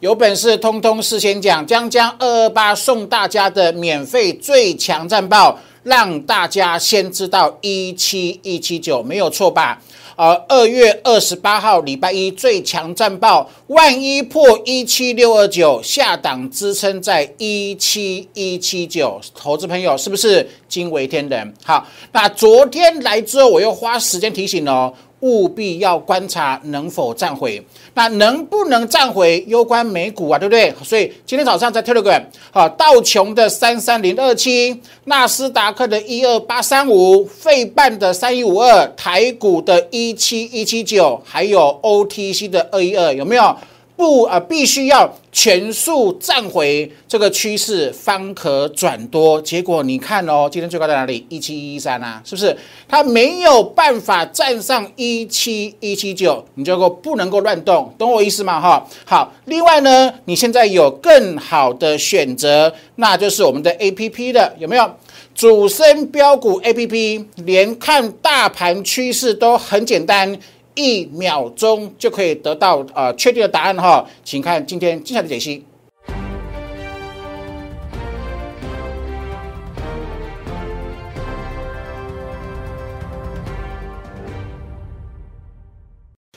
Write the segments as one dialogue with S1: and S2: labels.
S1: 有本事通通事先讲，将将二二八送大家的免费最强战报，让大家先知道一七一七九没有错吧？呃，二月二十八号礼拜一最强战报，万一破一七六二九，下档支撑在一七一七九，投资朋友是不是惊为天人？好，那昨天来之后，我又花时间提醒哦。务必要观察能否站回，那能不能站回，攸关美股啊，对不对？所以今天早上在 Telegram，好，道琼的三三零二七，纳斯达克的一二八三五，费半的三一五二，台股的一七一七九，还有 OTC 的二一二，有没有？不啊，必须要全速站回这个趋势，方可转多。结果你看哦，今天最高在哪里？一七一三啊，是不是？它没有办法站上一七一七九，你就够不能够乱动，懂我意思吗？哈，好。另外呢，你现在有更好的选择，那就是我们的 A P P 的，有没有？主升标股 A P P，连看大盘趋势都很简单。一秒钟就可以得到呃确定的答案哈，请看今天精彩的解析。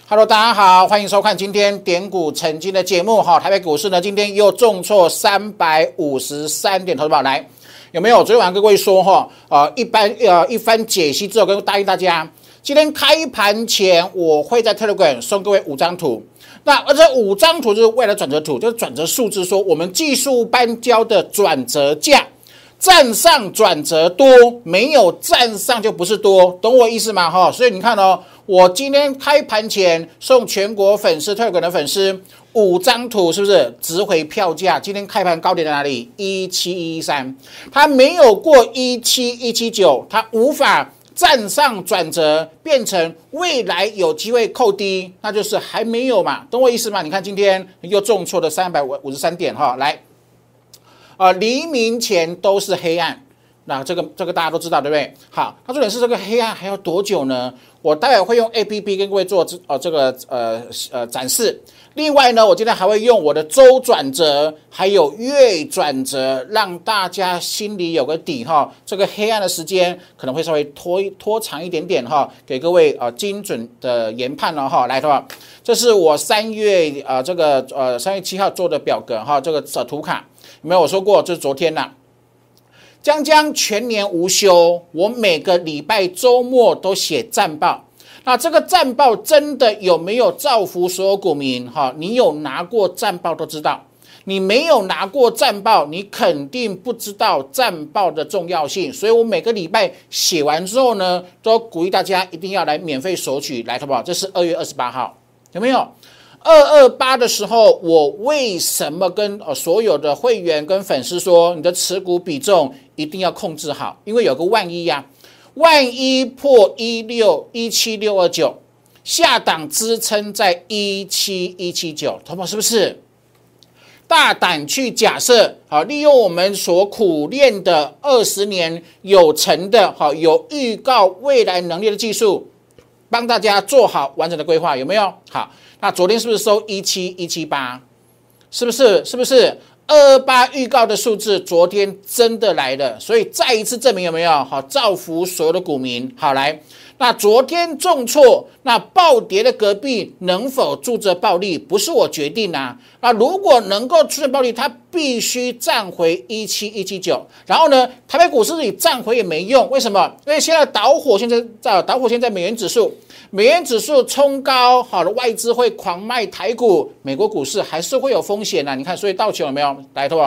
S1: Hello，大家好，欢迎收看今天点股成金的节目哈。台北股市呢今天又重挫三百五十三点，投资宝来有没有？昨天晚上跟各位说哈，呃，一般呃一番解析之后，跟答应大家。今天开盘前，我会在 Telegram 送各位五张图。那而这五张图就是未来转折图，就是转折数字，说我们技术班交的转折价，站上转折多，没有站上就不是多，懂我意思吗？哈，所以你看哦，我今天开盘前送全国粉丝 Telegram 的粉丝五张图，是不是值回票价？今天开盘高点在哪里？一七一三，它没有过一七一七九，它无法。站上转折变成未来有机会扣低，那就是还没有嘛，懂我意思吗？你看今天又重挫了三百五五十三点哈，来，啊，黎明前都是黑暗，那这个这个大家都知道对不对？好，它重点是这个黑暗还要多久呢？我待会会用 A P P 跟各位做这呃这个呃呃展示。另外呢，我今天还会用我的周转折，还有月转折，让大家心里有个底哈。这个黑暗的时间可能会稍微拖拖长一点点哈，给各位啊精准的研判了哈。来的话，这是我三月啊这个呃三月七号做的表格哈，这个呃图卡没有我说过？这是昨天呐，将将全年无休，我每个礼拜周末都写战报。那这个战报真的有没有造福所有股民？哈，你有拿过战报都知道，你没有拿过战报，你肯定不知道战报的重要性。所以我每个礼拜写完之后呢，都鼓励大家一定要来免费索取，来，好不好？这是二月二十八号，有没有？二二八的时候，我为什么跟呃所有的会员跟粉丝说，你的持股比重一定要控制好，因为有个万一呀。万一破一六一七六二九，下档支撑在一七一七九，同胞是不是？大胆去假设，好，利用我们所苦练的二十年有成的，好有预告未来能力的技术，帮大家做好完整的规划，有没有？好，那昨天是不是收一七一七八？是不是？是不是？二八预告的数字，昨天真的来了，所以再一次证明有没有好造福所有的股民？好来，那昨天重挫，那暴跌的隔壁能否住着暴利？不是我决定啊。那如果能够出现暴利，它必须站回一七一七九。然后呢，台北股市里站回也没用，为什么？因为现在导火线在在导火线在美元指数。美元指数冲高，好的外资会狂卖台股，美国股市还是会有风险的。你看，所以道琼有没有来头？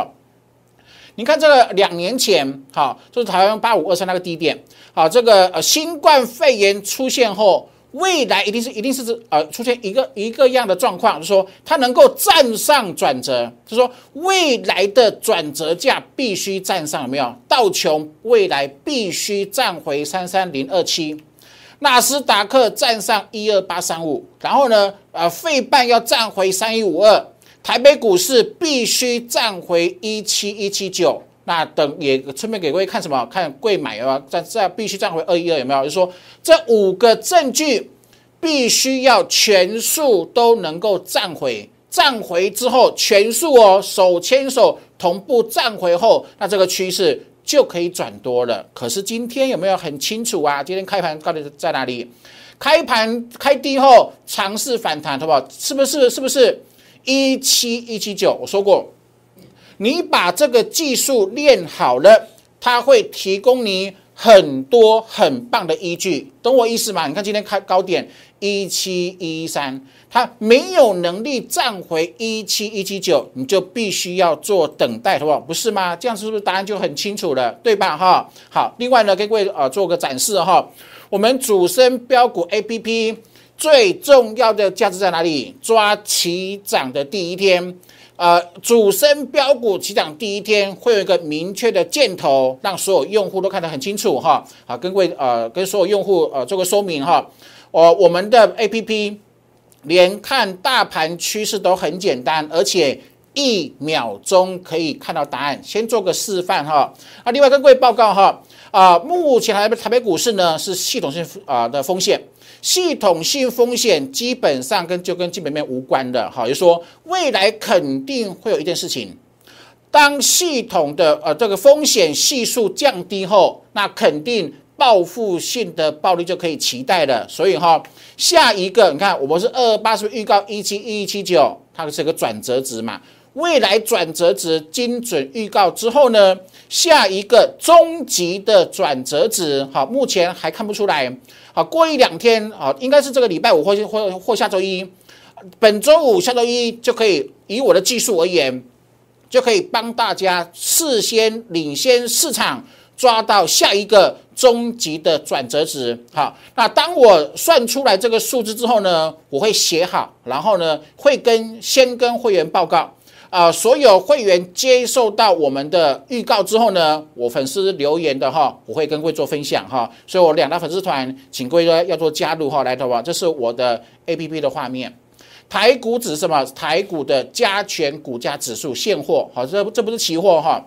S1: 你看这个两年前，好，就是台湾八五二三那个低点，好，这个呃新冠肺炎出现后，未来一定是一定是呃出现一个一个样的状况，就是说它能够站上转折，就是说未来的转折价必须站上，有没有？道琼未来必须站回三三零二七。纳斯达克站上一二八三五，然后呢，呃，费半要站回三一五二，台北股市必须站回一七一七九。那等也顺便给各位看什么？看贵买啊，在在必须站回二一二，有没有？就是说这五个证据必须要全数都能够站回，站回之后，全数哦手牵手同步站回后，那这个趋势就可以转多了。可是今天有没有很清楚啊？今天开盘到底在哪里？开盘开低后尝试反弹，好不好？是不是？是不是一七一七九？我说过，你把这个技术练好了，它会提供你很多很棒的依据，懂我意思吗？你看今天开高点一七一三，它没有能力站回一七一七九，你就必须要做等待，好不好？不是吗？这样是不是答案就很清楚了，对吧？哈，好，另外呢，给各位呃做个展示哈。我们主升标股 A P P 最重要的价值在哪里？抓起涨的第一天，呃，主升标股起涨第一天会有一个明确的箭头，让所有用户都看得很清楚哈。好，跟各位呃，跟所有用户呃做个说明哈。哦，我们的 A P P 连看大盘趋势都很简单，而且一秒钟可以看到答案。先做个示范哈。啊，另外跟各位报告哈。啊，目前台北台北股市呢是系统性啊的风险，系统性风险基本上跟就跟基本面无关的，好，就说未来肯定会有一件事情，当系统的呃这个风险系数降低后，那肯定报复性的暴力就可以期待了。所以哈，下一个你看我们是二二八，是不是预告一七一一七九，它是个转折值嘛？未来转折值精准预告之后呢，下一个终极的转折值，好，目前还看不出来。好，过一两天啊，应该是这个礼拜五或或或下周一，本周五、下周一就可以以我的技术而言，就可以帮大家事先领先市场，抓到下一个终极的转折值。好，那当我算出来这个数字之后呢，我会写好，然后呢，会跟先跟会员报告。啊，所有会员接受到我们的预告之后呢，我粉丝留言的哈，我会跟各位做分享哈。所以我两大粉丝团，请各位要做加入哈，来的话，这是我的 A P P 的画面。台股指什么？台股的加权股价指数现货，好，这这不是期货哈。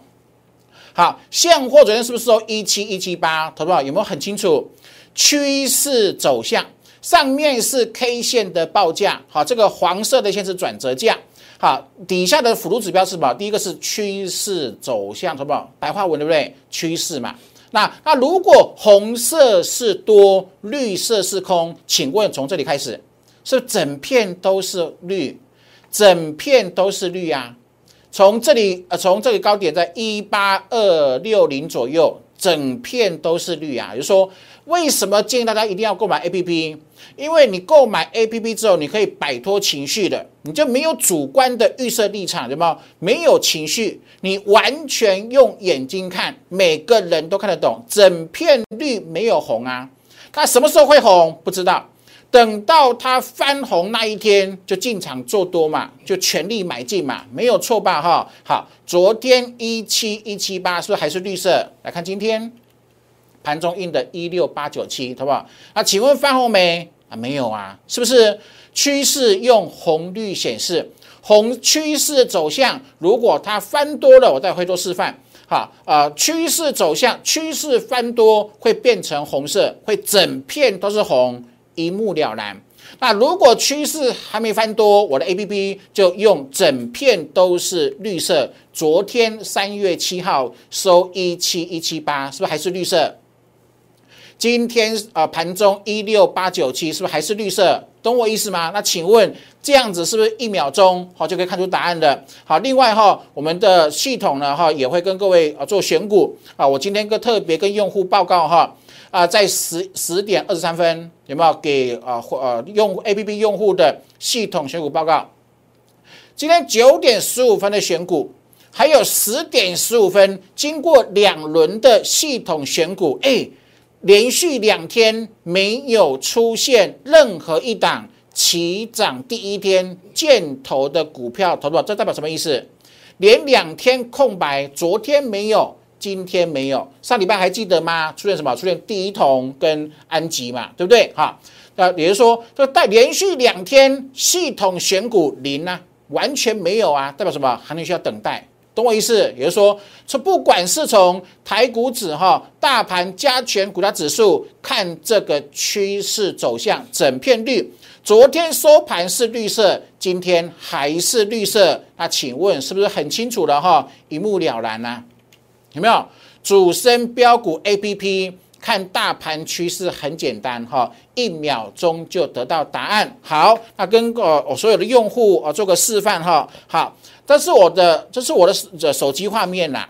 S1: 好，现货昨天是不是说一七一七八？投保有没有很清楚趋势走向？上面是 K 线的报价，好，这个黄色的线是转折价。好，底下的辅助指标是什么？第一个是趋势走向，什么？白话文对不对？趋势嘛。那那如果红色是多，绿色是空，请问从这里开始，是整片都是绿，整片都是绿啊？从这里呃，从这个高点在一八二六零左右，整片都是绿啊。也就是说，为什么建议大家一定要购买 A P P？因为你购买 A P P 之后，你可以摆脱情绪的，你就没有主观的预设立场，对吗？没有情绪，你完全用眼睛看，每个人都看得懂，整片绿没有红啊。它什么时候会红？不知道。等到它翻红那一天，就进场做多嘛，就全力买进嘛，没有错吧？哈，好，昨天一七一七八是不是还是绿色？来看今天盘中印的一六八九七，好不好？那请问翻红没？啊，没有啊，是不是趋势用红绿显示？红趋势走向，如果它翻多了，我再会做示范。好，啊，趋势走向，趋势翻多会变成红色，会整片都是红，一目了然。那如果趋势还没翻多，我的 A P P 就用整片都是绿色。昨天三月七号收一七一七八，是不是还是绿色？今天啊，盘中一六八九七是不是还是绿色？懂我意思吗？那请问这样子是不是一秒钟好就可以看出答案的？好，另外哈，我们的系统呢哈也会跟各位啊做选股啊。我今天跟特别跟用户报告哈啊，在十十点二十三分有没有给啊或呃用 A P P 用户的系统选股报告？今天九点十五分的选股，还有十点十五分经过两轮的系统选股，哎。连续两天没有出现任何一档起涨第一天箭头的股票，投不？这代表什么意思？连两天空白，昨天没有，今天没有，上礼拜还记得吗？出现什么？出现第一桶跟安吉嘛，对不对？哈，那也就是说，这带连续两天系统选股零啊，完全没有啊，代表什么？还能需要等待。懂我意思？也就是说，从不管是从台股指哈、大盘加权股价指数看这个趋势走向，整片绿。昨天收盘是绿色，今天还是绿色。那请问是不是很清楚了哈？一目了然呢？有没有？主升标股 A P P 看大盘趋势很简单哈，一秒钟就得到答案。好，那跟呃我所有的用户啊做个示范哈。好。这是我的，这是我的手手机画面呐，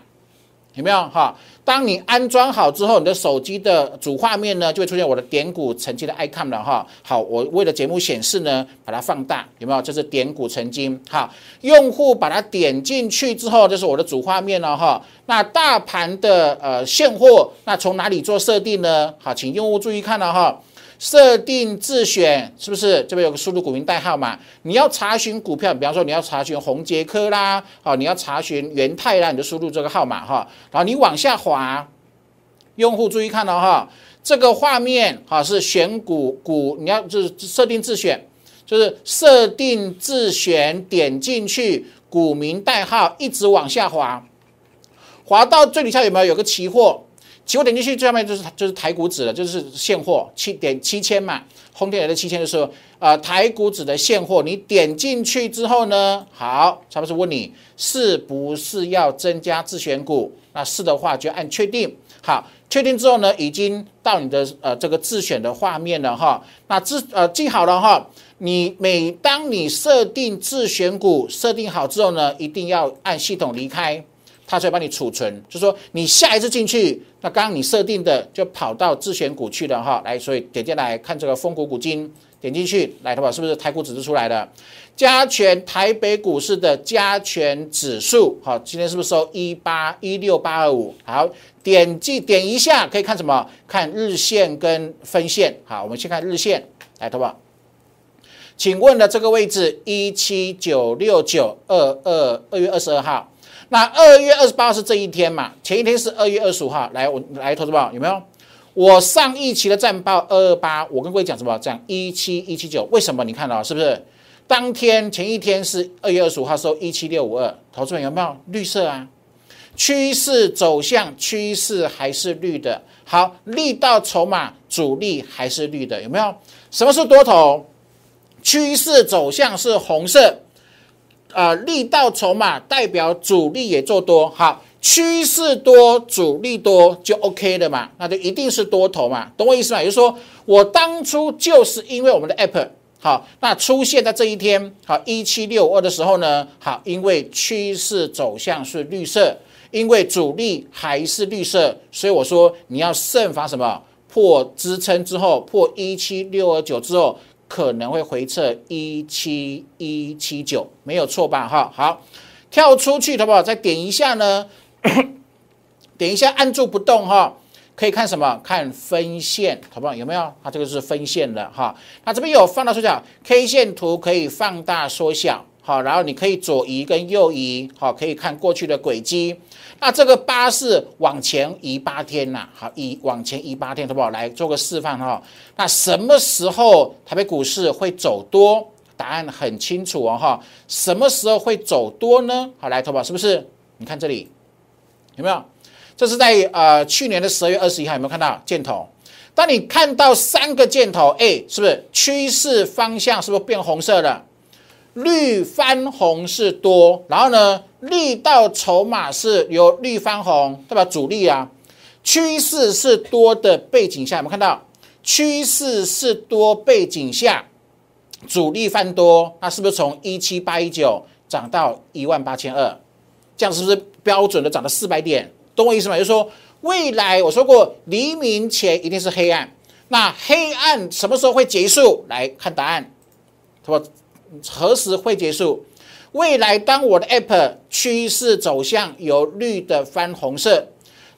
S1: 有没有哈？当你安装好之后，你的手机的主画面呢，就会出现我的点股成金的 icon 了哈。好，我为了节目显示呢，把它放大，有没有？这是点股成金。好，用户把它点进去之后，这是我的主画面了哈。那大盘的呃现货，那从哪里做设定呢？好，请用户注意看了哈。设定自选是不是这边有个输入股民代号嘛？你要查询股票，比方说你要查询红杰科啦，好，你要查询元泰啦，你就输入这个号码哈。然后你往下滑，用户注意看了哈，这个画面哈是选股股，你要就是设定自选，就是设定自选，点进去股民代号，一直往下滑，滑到最底下有没有有个期货？期货点进去，最上面就是就是台股指的，就是现货七点七千嘛，红天来的七千就是呃台股指的现货。你点进去之后呢，好，他们是问你是不是要增加自选股？那是的话就按确定。好，确定之后呢，已经到你的呃这个自选的画面了哈。那自呃记好了哈，你每当你设定自选股设定好之后呢，一定要按系统离开。它就会帮你储存，就说你下一次进去，那刚刚你设定的就跑到自选股去了哈。来，所以点进来看这个丰股股金，点进去来的话，是不是台股指数出来的？加权台北股市的加权指数，好，今天是不是收一八一六八二五？好，点击点一下可以看什么？看日线跟分线。好，我们先看日线，来，好不好？请问的这个位置一七九六九二二二月二十二号。那二月二十八号是这一天嘛？前一天是二月二十五号。来，我来投资报有没有？我上一期的战报二二八，我跟各位讲什么？讲一七一七九，为什么？你看到是不是？当天前一天是二月二十五号收一七六五二，投资人有没有绿色啊？趋势走向趋势还是绿的。好，力道筹码主力还是绿的，有没有？什么是多头？趋势走向是红色。啊，力道筹码代表主力也做多，好，趋势多，主力多就 OK 的嘛，那就一定是多头嘛，懂我意思吗？也就是说，我当初就是因为我们的 App 好，那出现在这一天好一七六二的时候呢，好，因为趋势走向是绿色，因为主力还是绿色，所以我说你要慎防什么破支撑之后，破一七六二九之后。可能会回撤一七一七九，没有错吧？哈，好，跳出去，好不好？再点一下呢？点一下，按住不动哈，可以看什么？看分线，好不好？有没有？它这个是分线的哈。那这边有放大缩小，K 线图可以放大缩小，好，然后你可以左移跟右移，好，可以看过去的轨迹。那这个八是往前移八天呐，好，移往前移八天，好不好？来做个示范哈。那什么时候台北股市会走多？答案很清楚哦哈。什么时候会走多呢？好，来，投保是不是？你看这里有没有？这是在呃去年的十二月二十一号，有没有看到箭头？当你看到三个箭头，哎，是不是趋势方向是不是变红色了？绿翻红是多，然后呢？绿到筹码是由绿翻红，代表主力啊，趋势是多的背景下，我们看到？趋势是多背景下，主力翻多，那是不是从一七八一九涨到一万八千二？这样是不是标准的涨了四百点？懂我意思吗？就是说，未来我说过，黎明前一定是黑暗，那黑暗什么时候会结束？来看答案，他说何时会结束？未来，当我的 App 趋势走向由绿的翻红色，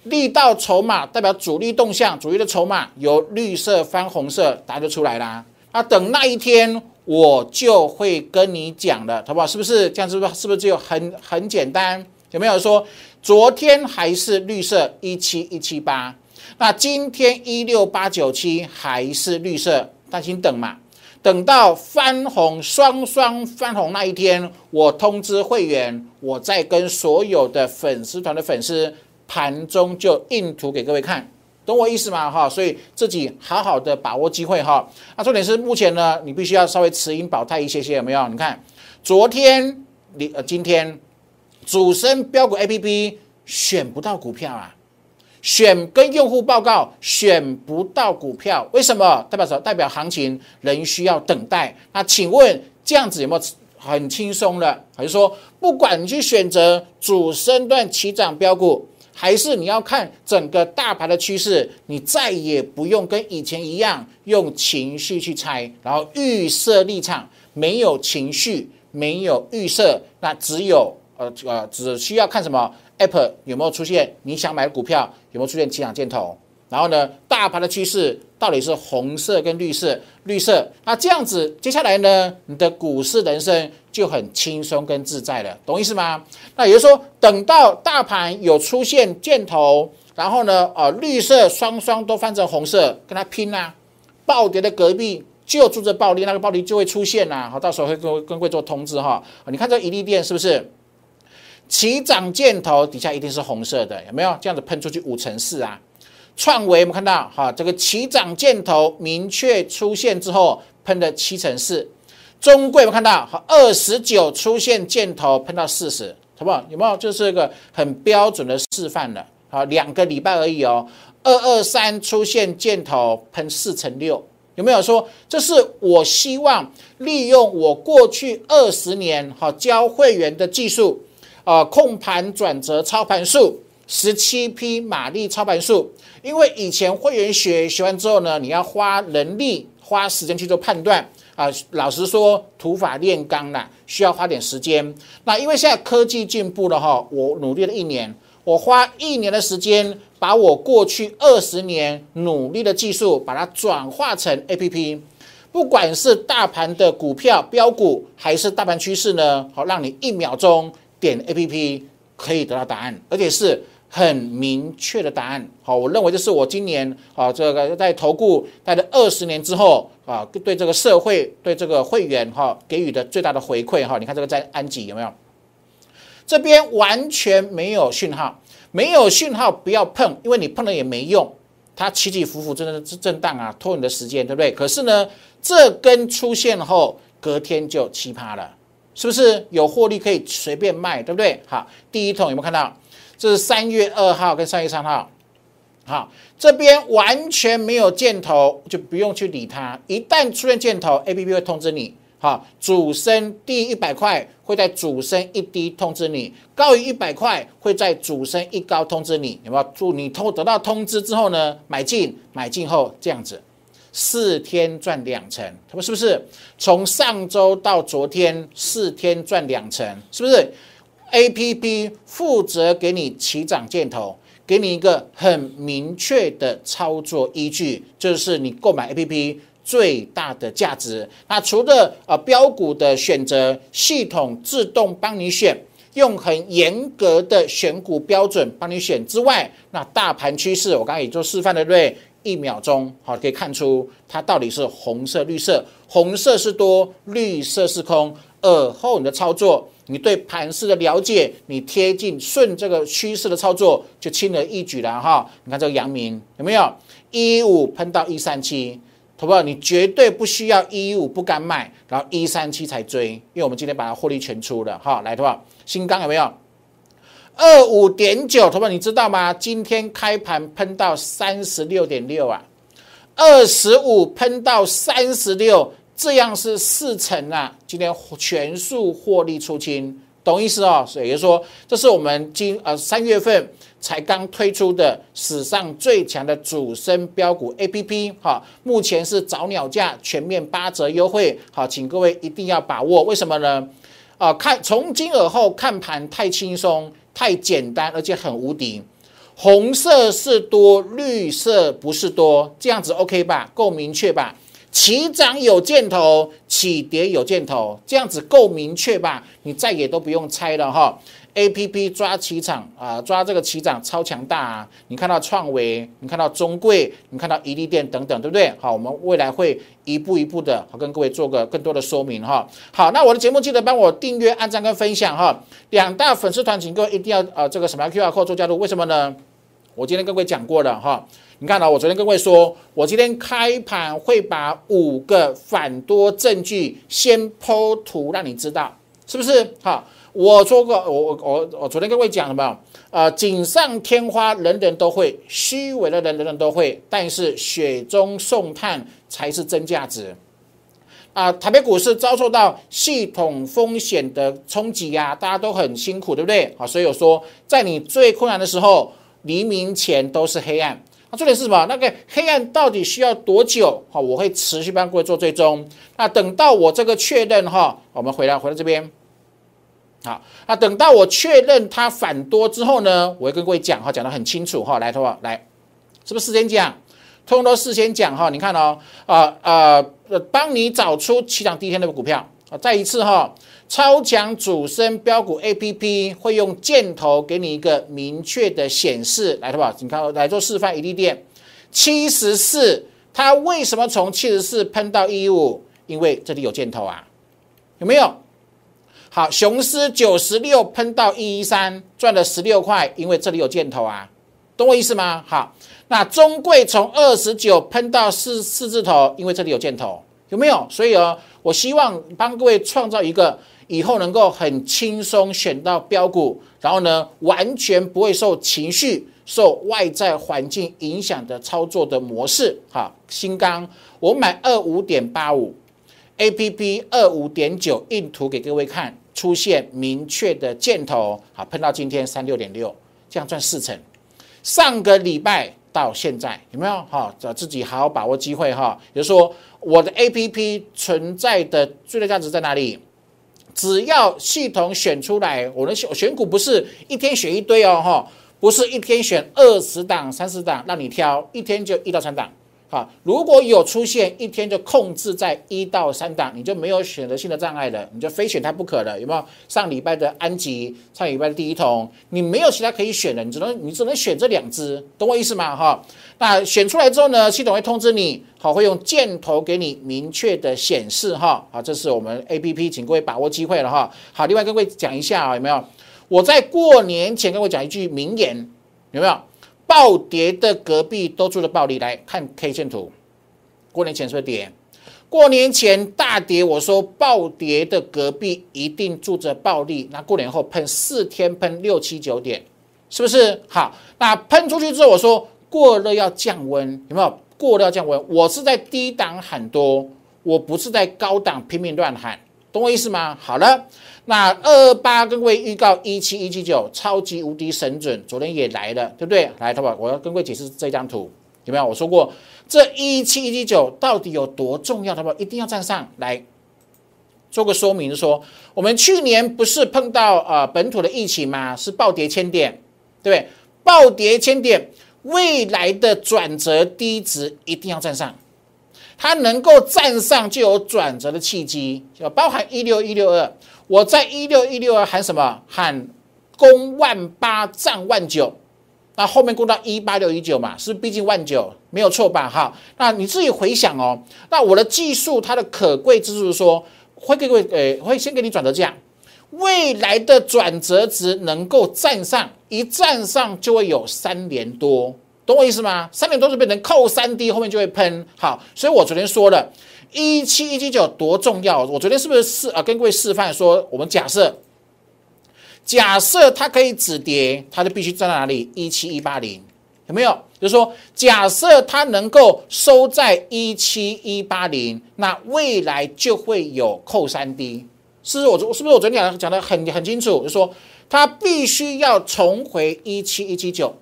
S1: 力道筹码代表主力动向，主力的筹码由绿色翻红色，答案就出来啦。那等那一天，我就会跟你讲了，好不好？是不是这样？是不是？是不是就很很简单？有没有说昨天还是绿色一七一七八，那今天一六八九七还是绿色？但请等嘛。等到翻红双双翻红那一天，我通知会员，我再跟所有的粉丝团的粉丝盘中就印图给各位看，懂我意思吗？哈，所以自己好好的把握机会哈。那重点是目前呢，你必须要稍微持盈保泰一些些，有没有？你看昨天你呃今天主升标股 A P P 选不到股票啊。选跟用户报告选不到股票，为什么？代表什么？代表行情仍需要等待。那请问这样子有没有很轻松了？还是说，不管你去选择主升段起涨标股，还是你要看整个大盘的趋势，你再也不用跟以前一样用情绪去猜，然后预设立场，没有情绪，没有预设，那只有呃呃，只需要看什么？Apple 有没有出现你想买的股票？有没有出现起涨箭头？然后呢，大盘的趋势到底是红色跟绿色？绿色，那这样子，接下来呢，你的股市人生就很轻松跟自在了，懂意思吗？那也就是说，等到大盘有出现箭头，然后呢，呃，绿色双双都翻成红色，跟它拼啊，暴跌的隔壁就住着暴利，那个暴利就会出现啦。好，到时候会跟跟各位做通知哈。你看这一利店是不是？起涨箭头底下一定是红色的，有没有这样子喷出去五乘四啊？创维我们看到哈，这个起涨箭头明确出现之后喷的七乘四，中贵我们看到哈二十九出现箭头喷到四十，好不好？有没有？就是一个很标准的示范了。好，两个礼拜而已哦。二二三出现箭头喷四乘六，有没有说这是我希望利用我过去二十年哈教会员的技术。呃，控盘转折操盘术，十七匹马力操盘术。因为以前会员学学完之后呢，你要花人力、花时间去做判断啊。老实说，土法炼钢啦，需要花点时间。那因为现在科技进步了哈，我努力了一年，我花一年的时间，把我过去二十年努力的技术，把它转化成 A P P。不管是大盘的股票标股，还是大盘趋势呢，好，让你一秒钟。点 A P P 可以得到答案，而且是很明确的答案。好，我认为这是我今年啊，这个在投顾待了二十年之后啊，对这个社会、对这个会员哈给予的最大的回馈哈。你看这个在安吉有没有？这边完全没有讯号，没有讯号不要碰，因为你碰了也没用，它起起伏伏真的是震荡啊，拖你的时间，对不对？可是呢，这根出现后，隔天就奇葩了。是不是有获利可以随便卖，对不对？好，第一桶有没有看到？这是三月二号跟三月三号。好，这边完全没有箭头，就不用去理它。一旦出现箭头，A P P 会通知你。好，主升低一百块，会在主升一低通知你；高于一百块，会在主升一高通知你。有没有？祝你通得到通知之后呢？买进，买进后这样子。四天赚两成，他们是不是从上周到昨天四天赚两成？是不是？A P P 负责给你起涨箭头，给你一个很明确的操作依据，就是你购买 A P P 最大的价值。那除了呃标股的选择，系统自动帮你选，用很严格的选股标准帮你选之外，那大盘趋势我刚才也做示范了，对？一秒钟，好，可以看出它到底是红色、绿色。红色是多，绿色是空。而后你的操作，你对盘势的了解，你贴近顺这个趋势的操作，就轻而易举了哈。你看这个阳明有没有一五喷到一三七，投票你绝对不需要一五不敢买，然后一三七才追，因为我们今天把它获利全出了哈。来，投票新钢有没有？二五点九，同学，你知道吗？今天开盘喷到三十六点六啊，二十五喷到三十六，这样是四成啊。今天全数获利出清，懂意思哦？所以就说，这是我们今呃三月份才刚推出的史上最强的主升标股 A P P 哈，目前是早鸟价全面八折优惠，好，请各位一定要把握。为什么呢？啊，看从今而后看盘太轻松。太简单，而且很无敌。红色是多，绿色不是多，这样子 OK 吧？够明确吧？起涨有箭头，起跌有箭头，这样子够明确吧？你再也都不用猜了哈。A P P 抓起涨啊，抓这个起涨超强大啊！你看到创维，你看到中贵，你看到宜利电等等，对不对？好，我们未来会一步一步的，好跟各位做个更多的说明哈。好，那我的节目记得帮我订阅、按赞跟分享哈。两大粉丝团，请各位一定要呃这个什么 Q R code 做加入，为什么呢？我今天跟各位讲过了哈。你看到我昨天跟各位说，我今天开盘会把五个反多证据先剖图，让你知道是不是？好。我说过，我我我昨天跟各位讲什么？呃，锦上添花，人人都会；虚伪的人，人人都会。但是雪中送炭才是真价值。啊，台北股市遭受到系统风险的冲击呀，大家都很辛苦，对不对？啊，所以我说，在你最困难的时候，黎明前都是黑暗。那重点是什么？那个黑暗到底需要多久？好，我会持续帮各位做追踪。那等到我这个确认哈，我们回来回到这边。好，那等到我确认它反多之后呢，我会跟各位讲哈，讲得很清楚哈，来，好不好来，是不是事先讲？通通都事先讲哈，你看哦，啊啊，帮你找出起涨第一天的股票啊，再一次哈，超强主升标股 A P P 会用箭头给你一个明确的显示，来，好不好你看来做示范，一利电七十四，它为什么从七十四喷到一五？因为这里有箭头啊，有没有？好，雄狮九十六喷到一一三，赚了十六块，因为这里有箭头啊，懂我意思吗？好，那中贵从二十九喷到四四字头，因为这里有箭头，有没有？所以哦，我希望帮各位创造一个以后能够很轻松选到标股，然后呢，完全不会受情绪、受外在环境影响的操作的模式。好，新钢我买二五点八五，A P P 二五点九，印图给各位看。出现明确的箭头，好，碰到今天三六点六，这样赚四成。上个礼拜到现在有没有？哈，找自己好好把握机会哈。比如说，我的 A P P 存在的最大价值在哪里？只要系统选出来，我的选选股不是一天选一堆哦，哈，不是一天选二十档、三十档让你挑，一天就一到三档。好，如果有出现一天就控制在一到三档，你就没有选择性的障碍了，你就非选它不可了，有没有？上礼拜的安吉，上礼拜的第一桶，你没有其他可以选的，你只能你只能选这两只，懂我意思吗？哈，那选出来之后呢，系统会通知你，好，会用箭头给你明确的显示，哈，好，这是我们 A P P，请各位把握机会了，哈。好，另外各位讲一下啊，有没有？我在过年前跟我讲一句名言，有没有？暴跌的隔壁都住着暴利，来看 K 线图。过年前是不是跌？过年前大跌，我说暴跌的隔壁一定住着暴利。那过年后喷四天喷六七九点，是不是？好，那喷出去之后，我说过热要降温，有没有？过热要降温，我是在低档喊多，我不是在高档拼命乱喊，懂我意思吗？好了。那二八跟各位预告一七一七九超级无敌神准，昨天也来了，对不对？来，淘宝？我要跟各位解释这张图，有没有？我说过这一七一七九到底有多重要，淘宝？一定要站上来做个说明，说我们去年不是碰到呃本土的疫情吗？是暴跌千点，对不对？暴跌千点，未来的转折低值一定要站上，它能够站上就有转折的契机，就包含一六一六二。我在一六一六二喊什么？喊攻万八，战万九。那后面攻到一八六一九嘛，是毕竟万九没有错吧？哈，那你自己回想哦。那我的技术它的可贵之处是说，会给各位，呃，会先给你转折价，未来的转折值能够站上，一站上就会有三连多，懂我意思吗？三点多就变成扣三 D，后面就会喷。好，所以我昨天说了。一七一七九多重要？我昨天是不是示啊？跟各位示范说，我们假设，假设它可以止跌，它就必须站在哪里？一七一八零有没有？就是说，假设它能够收在一七一八零，那未来就会有扣三 D。是不是我昨是不是我昨天讲讲的很很清楚？就是说，它必须要重回一七一七九，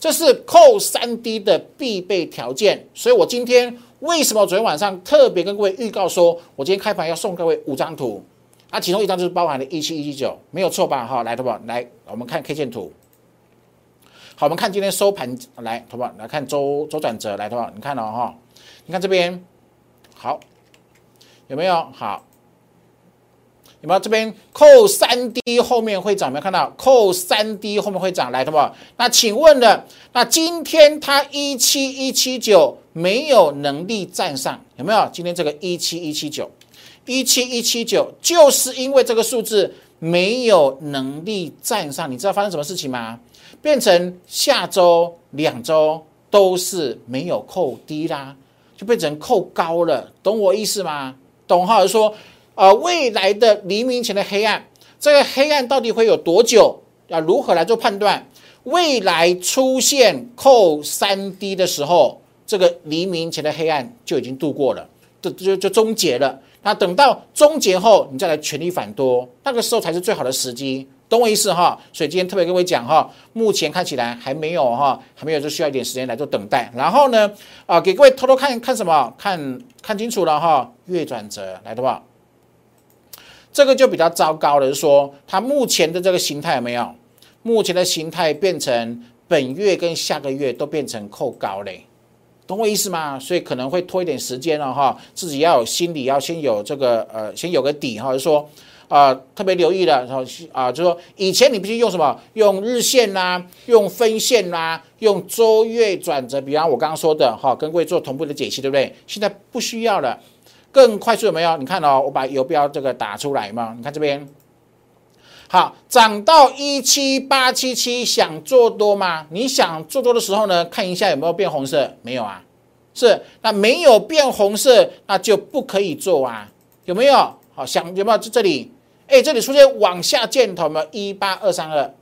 S1: 这是扣三 D 的必备条件。所以我今天。为什么昨天晚上特别跟各位预告说，我今天开盘要送各位五张图啊？其中一张就是包含了一七一七九，没有错吧？哈，来，好不好？来，我们看 K 线图。好，我们看今天收盘，来，好不好？来看周周转折，来，好不好？你看了哈？你看这边，好，有没有？好，有没有？这边扣三 D 后面会涨，有没有看到？扣三 D 后面会涨，来，的不？那请问了，那今天它一七一七九没有能力站上，有没有？今天这个一七一七九，一七一七九，就是因为这个数字没有能力站上，你知道发生什么事情吗？变成下周两周都是没有扣低啦，就变成扣高了，懂我意思吗？懂哈？说，呃，未来的黎明前的黑暗，这个黑暗到底会有多久？要如何来做判断？未来出现扣三 D 的时候，这个黎明前的黑暗就已经度过了，就就就终结了。那等到终结后，你再来全力反多，那个时候才是最好的时机。懂我意思哈，所以今天特别跟各位讲哈，目前看起来还没有哈，还没有，就需要一点时间来做等待。然后呢，啊，给各位偷偷看看什么？看看清楚了哈，月转折来的话，这个就比较糟糕的是说，它目前的这个形态有没有？目前的形态变成本月跟下个月都变成扣高嘞，懂我意思吗？所以可能会拖一点时间了哈，自己要有心理要先有这个呃，先有个底哈，就说。啊，特别留意的，然后啊，就说以前你必须用什么？用日线啦，用分线啦，用周月转折，比方我刚刚说的哈，跟各位做同步的解析，对不对？现在不需要了，更快速有没有？你看哦，我把游标这个打出来嘛，你看这边，好，涨到一七八七七，想做多吗？你想做多的时候呢，看一下有没有变红色？没有啊，是那没有变红色，那就不可以做啊，有没有？好，想有没有这里？哎，这里出现往下箭头吗？一八二三二，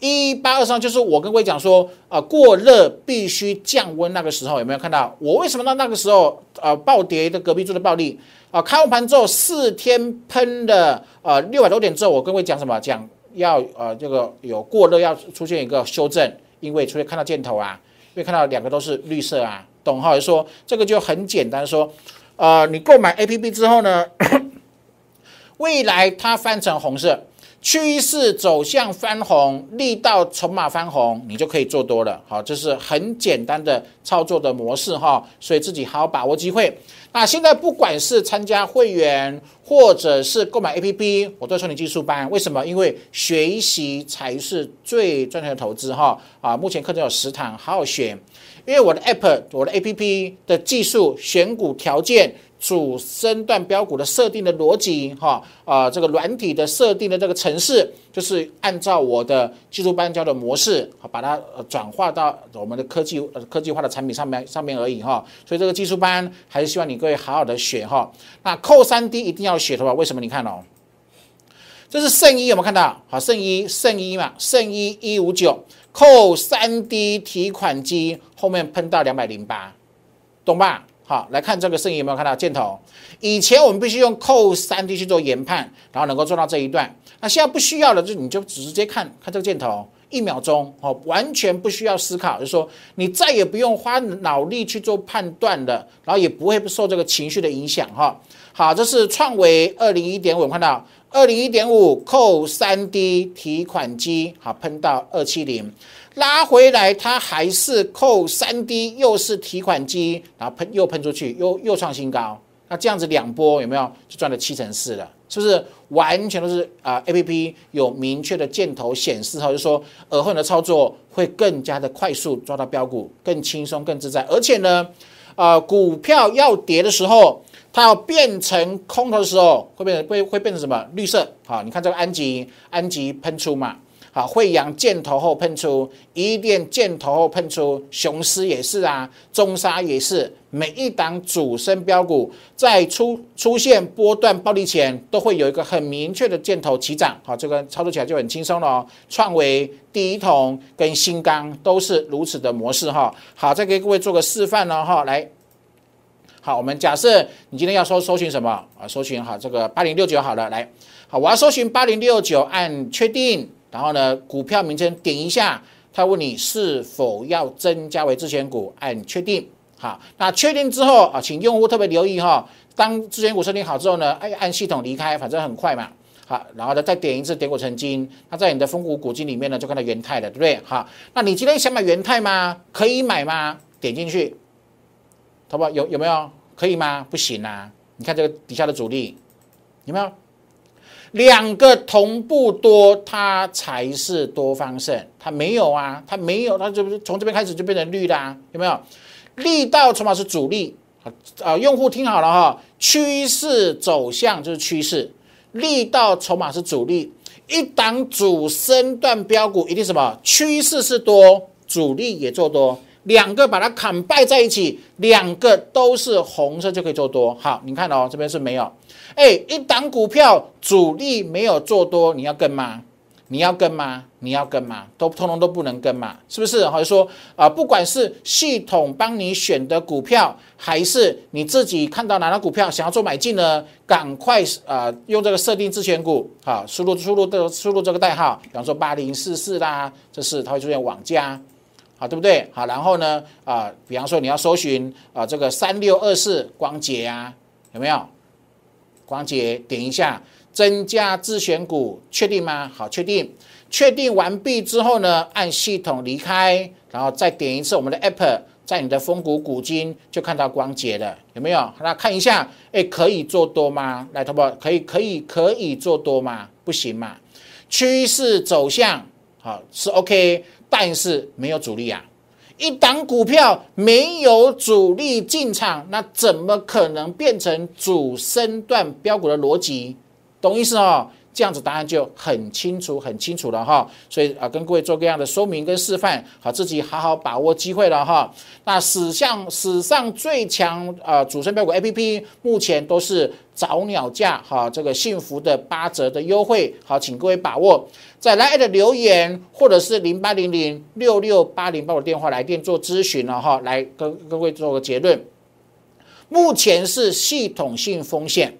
S1: 一八二三就是我跟各位讲说，啊，过热必须降温那个时候有没有看到？我为什么到那个时候，啊，暴跌的隔壁做的暴利，啊，开完盘之后四天喷的，呃，六百多点之后，我跟各位讲什么？讲要呃这个有过热要出现一个修正，因为出现看到箭头啊，因为看到两个都是绿色啊，懂哈？说这个就很简单，说，呃，你购买 A P P 之后呢？未来它翻成红色，趋势走向翻红，力道筹码翻红，你就可以做多了。好，这是很简单的操作的模式哈，所以自己好好把握机会。那现在不管是参加会员，或者是购买 APP，我都送你技术班。为什么？因为学习才是最赚钱的投资哈。啊，目前课程有十堂，好好学。因为我的 App，我的 APP 的技术选股条件。主升段标股的设定的逻辑，哈啊，这个软体的设定的这个程式，就是按照我的技术班教的模式，好把它转化到我们的科技科技化的产品上面上面而已哈。所以这个技术班还是希望你各位好好的学哈。那扣三 D 一定要学的话，为什么？你看哦，这是圣一有没有看到？好，圣一圣一嘛，圣一一五九扣三 D 提款机后面喷到两百零八，懂吧？好，来看这个声音有没有看到箭头？以前我们必须用扣三 D 去做研判，然后能够做到这一段。那现在不需要了，就你就直接看看这个箭头，一秒钟哦，完全不需要思考，就说你再也不用花脑力去做判断了，然后也不会受这个情绪的影响哈。好，这是创维二零一点五，看到二零一点五扣三 D 提款机，好喷到二七零。拉回来，它还是扣三 D，又是提款机，然后喷又喷出去，又又创新高。那这样子两波有没有就赚了七成四了？是不是完全都是啊？A P P 有明确的箭头显示，哈，就说耳后的操作会更加的快速抓到标股，更轻松、更自在。而且呢，呃，股票要跌的时候，它要变成空头的时候，会变成会会变成什么？绿色。好，你看这个安吉，安吉喷出嘛。好，惠阳箭头后喷出，一电箭头后喷出，雄狮也是啊，中沙也是，每一档主升标股在出出现波段暴力前，都会有一个很明确的箭头起涨。好，这个操作起来就很轻松了哦。创维、第一桶跟新钢都是如此的模式哈。好，再给各位做个示范了哈。来，好，我们假设你今天要搜搜寻什么啊？搜寻好这个八零六九好了，来，好，我要搜寻八零六九，按确定。然后呢，股票名称点一下，他问你是否要增加为自选股，按确定。好，那确定之后啊，请用户特别留意哈，当自选股设定好之后呢，哎，按系统离开，反正很快嘛。好，然后呢，再点一次点股成金，那在你的风股股金里面呢，就看到元泰了，对不对？好，那你今天想买元泰吗？可以买吗？点进去，好不好？有有没有？可以吗？不行啊！你看这个底下的主力有没有？两个同步多，它才是多方胜。它没有啊，它没有，它就从这边开始就变成绿的啊？有没有？力道筹码是主力，啊，用户听好了哈，趋势走向就是趋势，力道筹码是主力。一档主升段标股一定什么？趋势是多，主力也做多。两个把它砍败在一起，两个都是红色就可以做多。好，你看哦，这边是没有。哎，一档股票主力没有做多，你要跟吗？你要跟吗？你要跟吗？都通通都不能跟嘛，是不是？或者说啊，不管是系统帮你选的股票，还是你自己看到哪张股票想要做买进呢？赶快啊，用这个设定自选股，好，输入输入的输入这个代号，比方说八零四四啦，这是它会出现网加。对不对？好，然后呢？啊，比方说你要搜寻啊，这个三六二四光捷啊，有没有？光捷点一下，增加自选股，确定吗？好，确定。确定完毕之后呢，按系统离开，然后再点一次我们的 App，在你的风谷股金就看到光捷了，有没有？那看一下，哎，可以做多吗？来，投保可以，可以，可以做多吗？不行嘛？趋势走向好是 OK。但是没有主力啊，一档股票没有主力进场，那怎么可能变成主升段标股的逻辑？懂意思哦？这样子答案就很清楚、很清楚了哈，所以啊，跟各位做各样的说明跟示范，好，自己好好把握机会了哈。那史上史上最强啊主升标股 A P P，目前都是早鸟价哈，这个幸福的八折的优惠，好，请各位把握。在来的留言或者是零八零零六六八零八的电话来电做咨询了哈，来跟各位做个结论，目前是系统性风险。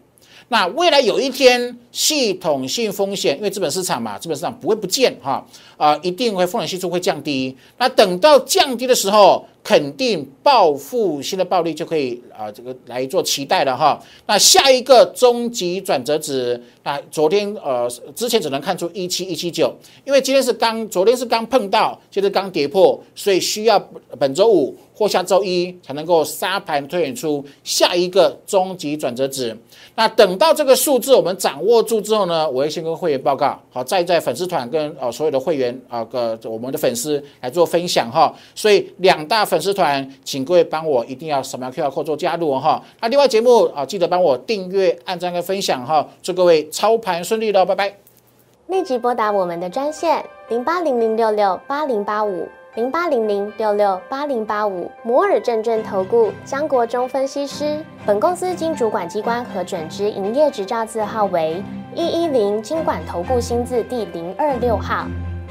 S1: 那未来有一天，系统性风险，因为资本市场嘛，资本市场不会不见哈，啊一定会风险系数会降低。那等到降低的时候，肯定报复性的暴力就可以啊，这个来做期待了哈。那下一个终极转折值，那昨天呃之前只能看出一七一七九，因为今天是刚，昨天是刚碰到，就是刚跌破，所以需要本周五或下周一才能够沙盘推演出下一个终极转折值。那等到这个数字我们掌握住之后呢，我会先跟会员报告，好，再在粉丝团跟呃所有的会员啊个我们的粉丝来做分享哈。所以两大。粉丝团，请各位帮我一定要扫描 QR code 做加入哈。那另外节目啊，记得帮我订阅、按赞跟分享哈。祝各位操盘顺利喽，拜拜。
S2: 立即拨打我们的专线零八零零六六八零八五零八零零六六八零八五摩尔证券投顾江国忠分析师。本公司经主管机关核准之营业执照字号为一一零金管投顾新字第零二六号。